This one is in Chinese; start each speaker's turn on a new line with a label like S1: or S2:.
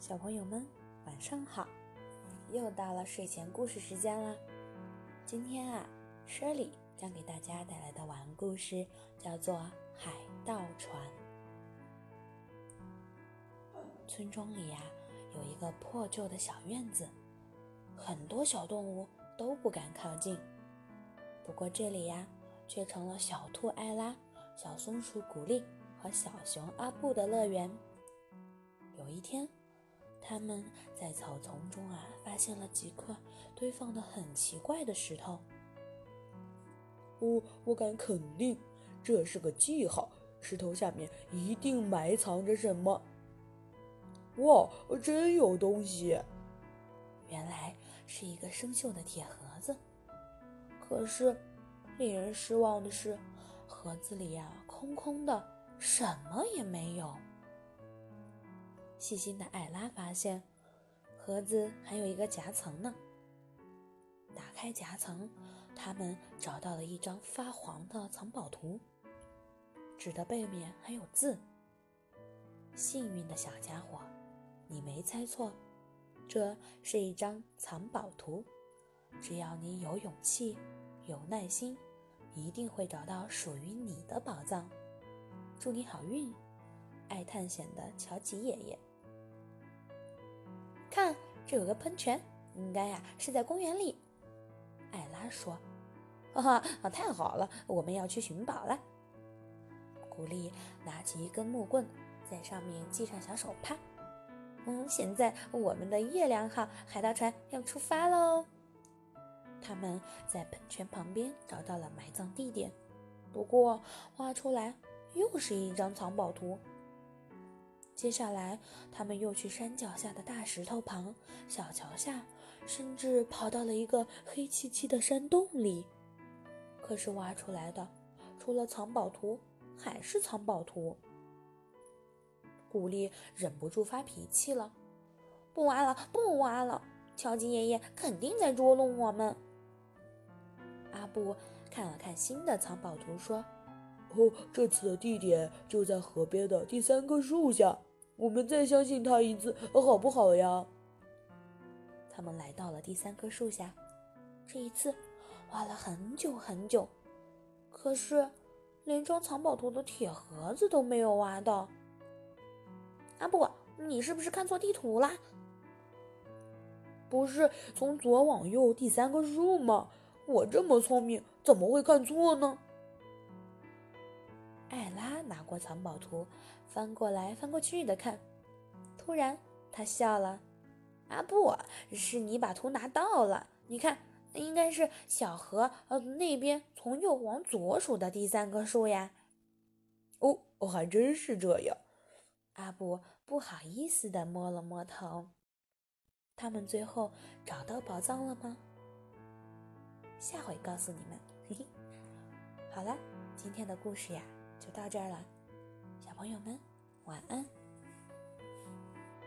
S1: 小朋友们，晚上好！又到了睡前故事时间啦。今天啊舍里将给大家带来的晚安故事叫做《海盗船》。村庄里呀，有一个破旧的小院子，很多小动物都不敢靠近。不过这里呀，却成了小兔艾拉、小松鼠古丽和小熊阿布的乐园。有一天。他们在草丛中啊，发现了几块堆放的很奇怪的石头。
S2: 我我敢肯定，这是个记号，石头下面一定埋藏着什么。哇，真有东西！
S1: 原来是一个生锈的铁盒子。可是，令人失望的是，盒子里呀，空空的，什么也没有。细心的艾拉发现，盒子还有一个夹层呢。打开夹层，他们找到了一张发黄的藏宝图，纸的背面还有字。幸运的小家伙，你没猜错，这是一张藏宝图。只要你有勇气、有耐心，一定会找到属于你的宝藏。祝你好运，爱探险的乔吉爷爷。这有个喷泉，应该呀是在公园里。艾拉说：“哈哈，太好了，我们要去寻宝了。”古丽拿起一根木棍，在上面系上小手帕。嗯，现在我们的月亮号海盗船要出发喽。他们在喷泉旁边找到了埋葬地点，不过挖出来又是一张藏宝图。接下来，他们又去山脚下的大石头旁、小桥下，甚至跑到了一个黑漆漆的山洞里。可是挖出来的，除了藏宝图，还是藏宝图。古丽忍不住发脾气了：“不挖了，不挖了！乔吉爷爷肯定在捉弄我们。”阿布看了看新的藏宝图，说：“
S2: 哦，这次的地点就在河边的第三棵树下。”我们再相信他一次，好不好呀？
S1: 他们来到了第三棵树下，这一次挖了很久很久，可是连装藏宝图的铁盒子都没有挖到。阿布，你是不是看错地图啦？
S2: 不是从左往右第三棵树吗？我这么聪明，怎么会看错呢？
S1: 艾拉拿过藏宝图，翻过来翻过去的看。突然，他笑了：“阿布，是你把图拿到了。你看，应该是小河呃那边从右往左数的第三棵树呀。”
S2: 哦，还真是这样。
S1: 阿布不好意思地摸了摸头。他们最后找到宝藏了吗？下回告诉你们。嘿嘿。好了，今天的故事呀。就到这儿了，朋友们晚安。